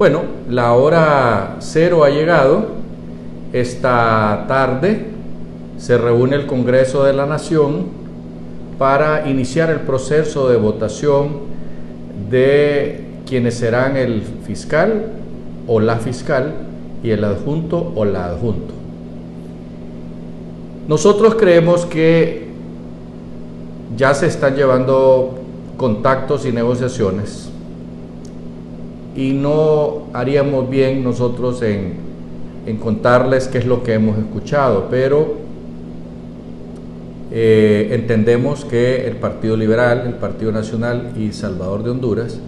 Bueno, la hora cero ha llegado. Esta tarde se reúne el Congreso de la Nación para iniciar el proceso de votación de quienes serán el fiscal o la fiscal y el adjunto o la adjunto. Nosotros creemos que ya se están llevando contactos y negociaciones y no haríamos bien nosotros en, en contarles qué es lo que hemos escuchado, pero eh, entendemos que el Partido Liberal, el Partido Nacional y Salvador de Honduras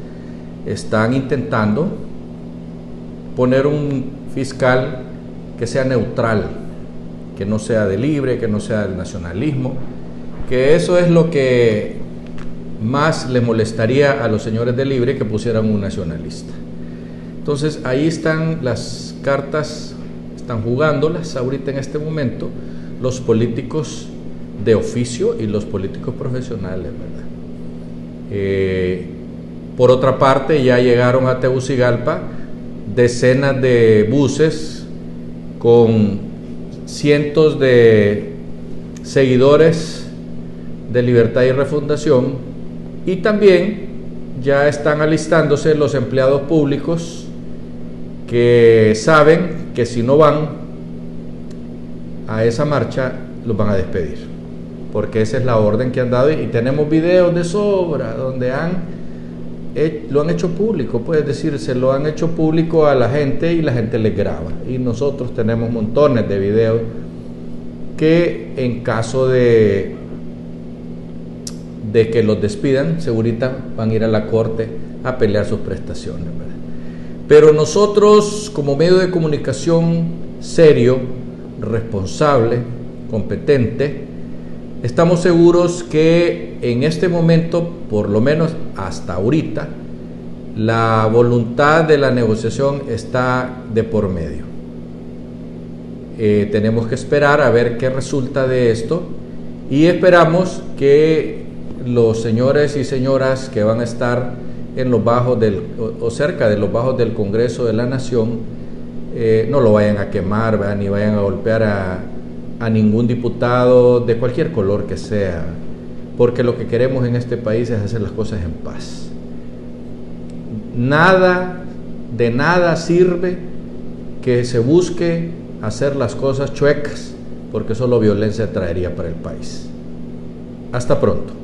están intentando poner un fiscal que sea neutral, que no sea de libre, que no sea del nacionalismo, que eso es lo que más le molestaría a los señores de libre que pusieran un nacionalista. Entonces ahí están las cartas, están jugándolas ahorita en este momento los políticos de oficio y los políticos profesionales, ¿verdad? Eh, por otra parte, ya llegaron a Tegucigalpa decenas de buses con cientos de seguidores de Libertad y Refundación y también ya están alistándose los empleados públicos que saben que si no van a esa marcha los van a despedir porque esa es la orden que han dado y, tenemos videos de sobra donde han lo han hecho público, puedes decir, se lo han hecho público a la gente y la gente les graba. Y nosotros tenemos montones de videos que en caso de, de que los despidan, segurita van a ir a la corte a pelear sus prestaciones. Pero nosotros como medio de comunicación serio, responsable, competente, Estamos seguros que en este momento, por lo menos hasta ahorita, la voluntad de la negociación está de por medio. Eh, tenemos que esperar a ver qué resulta de esto y esperamos que los señores y señoras que van a estar en los bajos del, o, cerca de los bajos del Congreso de la Nación eh, no lo vayan a quemar ni vayan a golpear a, a ningún diputado de cualquier color que sea, porque lo que queremos en este país es hacer las cosas en paz. Nada, de nada sirve que se busque hacer las cosas chuecas, porque solo violencia traería para el país. Hasta pronto.